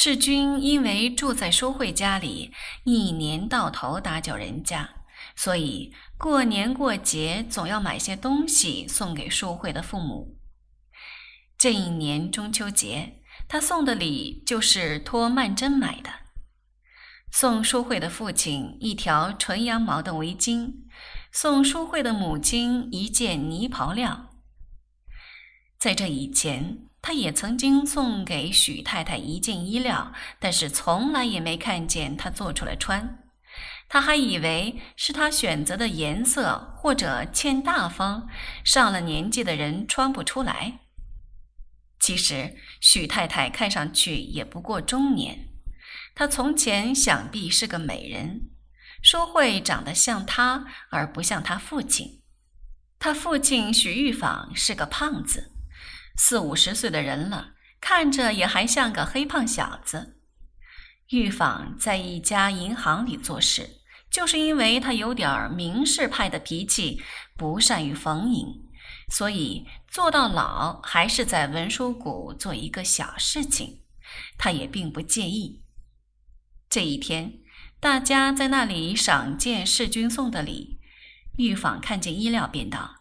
世君因为住在淑慧家里，一年到头打搅人家，所以过年过节总要买些东西送给淑慧的父母。这一年中秋节，他送的礼就是托曼桢买的，送淑慧的父亲一条纯羊毛的围巾，送淑慧的母亲一件呢袍料。在这以前。他也曾经送给许太太一件衣料，但是从来也没看见她做出来穿。他还以为是他选择的颜色，或者欠大方，上了年纪的人穿不出来。其实许太太看上去也不过中年，她从前想必是个美人，淑慧长得像她，而不像她父亲。她父亲许玉坊是个胖子。四五十岁的人了，看着也还像个黑胖小子。玉坊在一家银行里做事，就是因为他有点名士派的脾气，不善于逢迎，所以做到老还是在文书谷做一个小事情，他也并不介意。这一天，大家在那里赏见世君送的礼，玉坊看见衣料，便道：“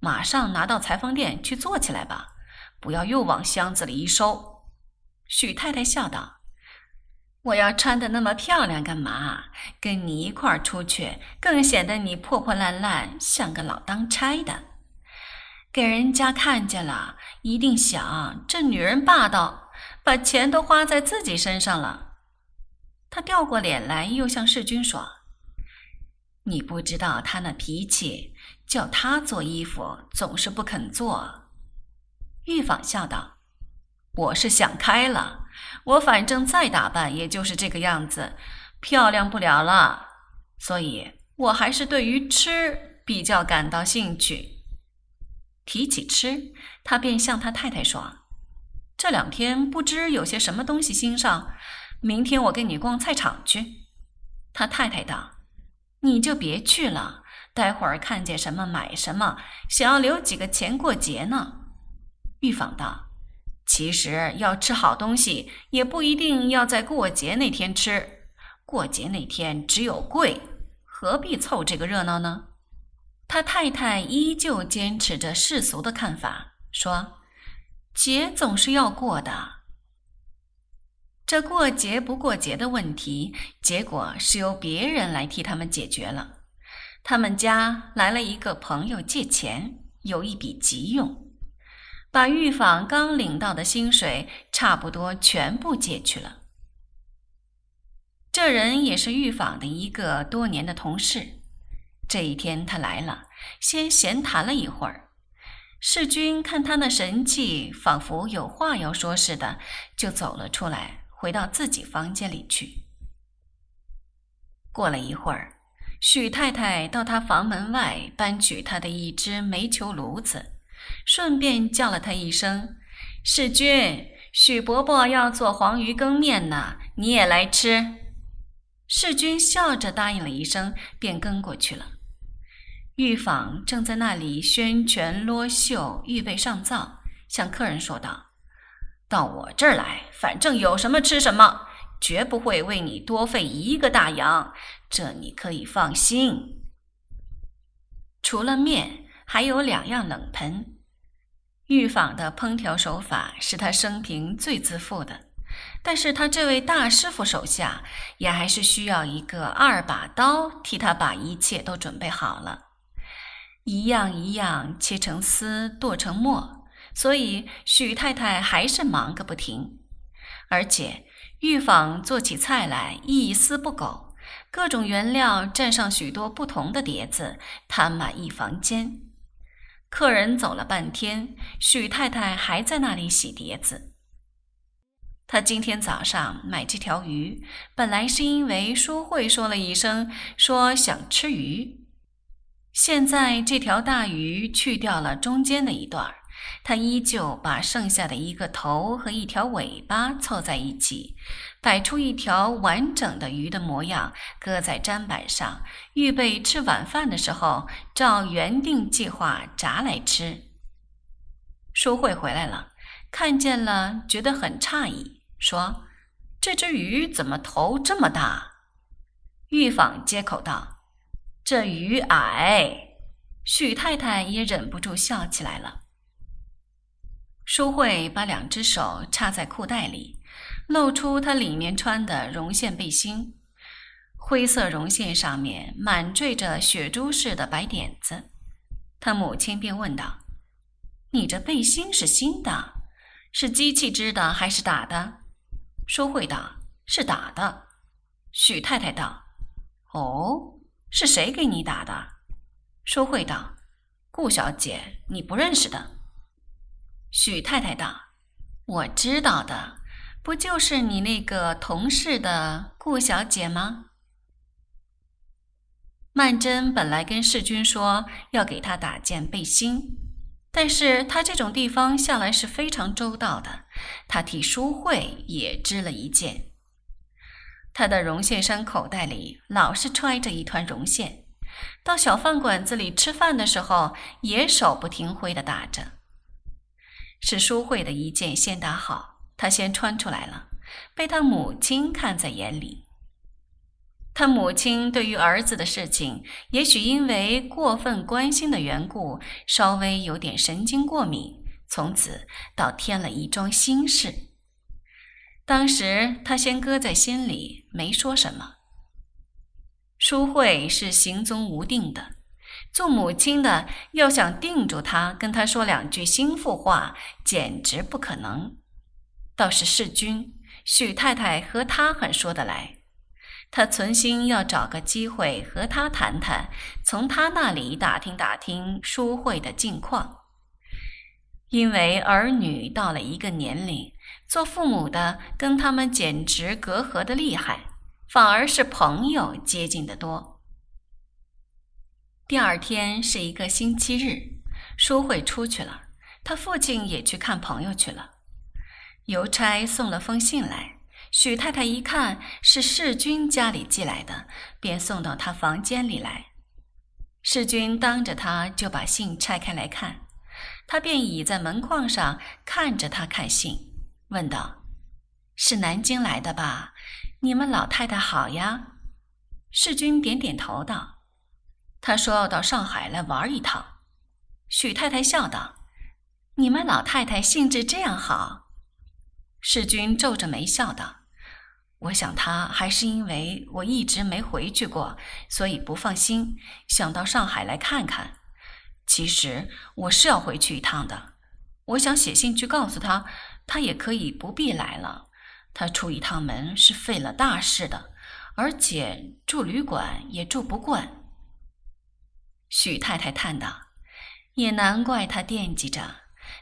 马上拿到裁缝店去做起来吧。”不要又往箱子里一收。许太太笑道：“我要穿的那么漂亮干嘛？跟你一块儿出去，更显得你破破烂烂，像个老当差的。给人家看见了，一定想这女人霸道，把钱都花在自己身上了。”他掉过脸来，又向世君说：“你不知道他那脾气，叫他做衣服，总是不肯做。”玉坊笑道：“我是想开了，我反正再打扮也就是这个样子，漂亮不了了。所以我还是对于吃比较感到兴趣。提起吃，他便向他太太说：‘这两天不知有些什么东西新上，明天我跟你逛菜场去。’他太太道：‘你就别去了，待会儿看见什么买什么，想要留几个钱过节呢。’”玉坊道：“其实要吃好东西，也不一定要在过节那天吃。过节那天只有贵，何必凑这个热闹呢？”他太太依旧坚持着世俗的看法，说：“节总是要过的。这过节不过节的问题，结果是由别人来替他们解决了。他们家来了一个朋友借钱，有一笔急用。”把玉坊刚领到的薪水差不多全部借去了。这人也是玉坊的一个多年的同事。这一天他来了，先闲谈了一会儿。世君看他那神气，仿佛有话要说似的，就走了出来，回到自己房间里去。过了一会儿，许太太到他房门外搬取他的一只煤球炉子。顺便叫了他一声：“世君，许伯伯要做黄鱼羹面呢，你也来吃。”世君笑着答应了一声，便跟过去了。玉坊正在那里宣拳啰袖，预备上灶，向客人说道：“到我这儿来，反正有什么吃什么，绝不会为你多费一个大洋，这你可以放心。除了面，还有两样冷盆。”玉坊的烹调手法是他生平最自负的，但是他这位大师傅手下也还是需要一个二把刀替他把一切都准备好了，一样一样切成丝，剁成末，所以许太太还是忙个不停。而且玉坊做起菜来一丝不苟，各种原料蘸上许多不同的碟子，摊满一房间。客人走了半天，许太太还在那里洗碟子。她今天早上买这条鱼，本来是因为淑慧说了一声，说想吃鱼。现在这条大鱼去掉了中间的一段儿。他依旧把剩下的一个头和一条尾巴凑在一起，摆出一条完整的鱼的模样，搁在砧板上，预备吃晚饭的时候照原定计划炸来吃。淑慧回来了，看见了，觉得很诧异，说：“这只鱼怎么头这么大？”玉坊接口道：“这鱼矮。”许太太也忍不住笑起来了。淑慧把两只手插在裤袋里，露出她里面穿的绒线背心，灰色绒线上面满缀着雪珠似的白点子。她母亲便问道：“你这背心是新的，是机器织的还是打的？”淑慧道：“是打的。”许太太道：“哦，是谁给你打的？”淑慧道：“顾小姐，你不认识的。”许太太道：“我知道的，不就是你那个同事的顾小姐吗？”曼桢本来跟世君说要给他打件背心，但是他这种地方向来是非常周到的，他替淑慧也织了一件。他的绒线衫口袋里老是揣着一团绒线。到小饭馆子里吃饭的时候，也手不停挥的打着。是淑慧的一件先打好，她先穿出来了，被她母亲看在眼里。他母亲对于儿子的事情，也许因为过分关心的缘故，稍微有点神经过敏，从此倒添了一桩心事。当时他先搁在心里，没说什么。淑慧是行踪无定的，做母亲的要想定住他，跟他说两句心腹话，简直不可能。倒是世君、许太太和他很说得来，他存心要找个机会和他谈谈，从他那里打听打听淑慧的近况。因为儿女到了一个年龄，做父母的跟他们简直隔阂的厉害。反而是朋友接近的多。第二天是一个星期日，淑慧出去了，他父亲也去看朋友去了。邮差送了封信来，许太太一看是世君家里寄来的，便送到他房间里来。世君当着他就把信拆开来看，他便倚在门框上看着他看信，问道：“是南京来的吧？”你们老太太好呀，世君点点头道：“他说要到上海来玩一趟。”许太太笑道：“你们老太太兴致这样好。”世君皱着眉笑道：“我想他还是因为我一直没回去过，所以不放心，想到上海来看看。其实我是要回去一趟的，我想写信去告诉他，他也可以不必来了。”他出一趟门是费了大事的，而且住旅馆也住不惯。许太太叹道：“也难怪他惦记着，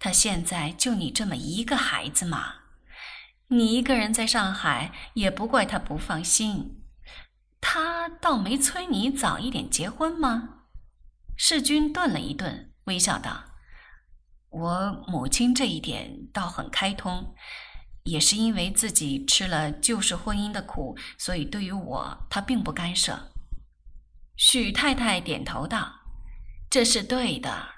他现在就你这么一个孩子嘛。你一个人在上海，也不怪他不放心。他倒没催你早一点结婚吗？”世君顿了一顿，微笑道：“我母亲这一点倒很开通。”也是因为自己吃了旧式婚姻的苦，所以对于我，他并不干涉。许太太点头道：“这是对的。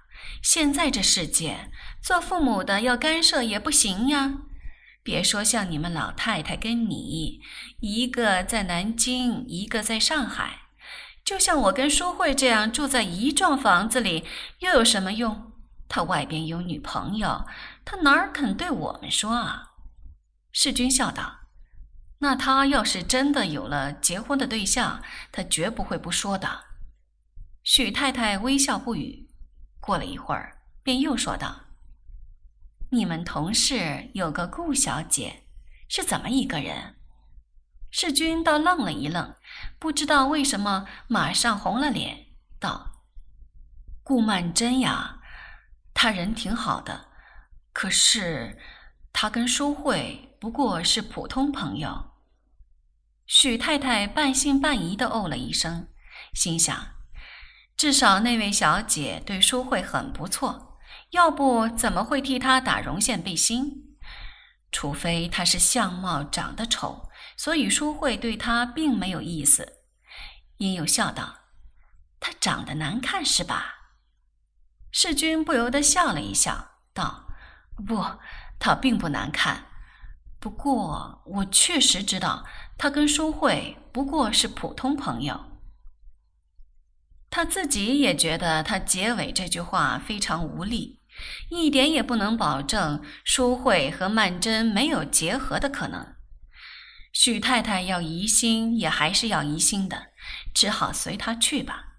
现在这世界，做父母的要干涉也不行呀。别说像你们老太太跟你，一个在南京，一个在上海，就像我跟淑慧这样住在一幢房子里，又有什么用？他外边有女朋友，他哪儿肯对我们说啊？”世君笑道：“那他要是真的有了结婚的对象，他绝不会不说的。”许太太微笑不语。过了一会儿，便又说道：“你们同事有个顾小姐，是怎么一个人？”世君倒愣了一愣，不知道为什么，马上红了脸，道：“顾曼桢呀，她人挺好的，可是她跟淑慧……”不过是普通朋友。许太太半信半疑的哦了一声，心想：至少那位小姐对淑慧很不错，要不怎么会替她打绒线背心？除非她是相貌长得丑，所以淑慧对她并没有意思。殷又笑道：“她长得难看是吧？”世君不由得笑了一笑，道：“不，她并不难看。”不过我确实知道，他跟淑慧不过是普通朋友。他自己也觉得他结尾这句话非常无力，一点也不能保证淑慧和曼桢没有结合的可能。许太太要疑心，也还是要疑心的，只好随他去吧。